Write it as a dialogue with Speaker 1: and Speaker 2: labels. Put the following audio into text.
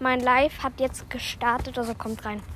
Speaker 1: Mein Live hat jetzt gestartet, also kommt rein.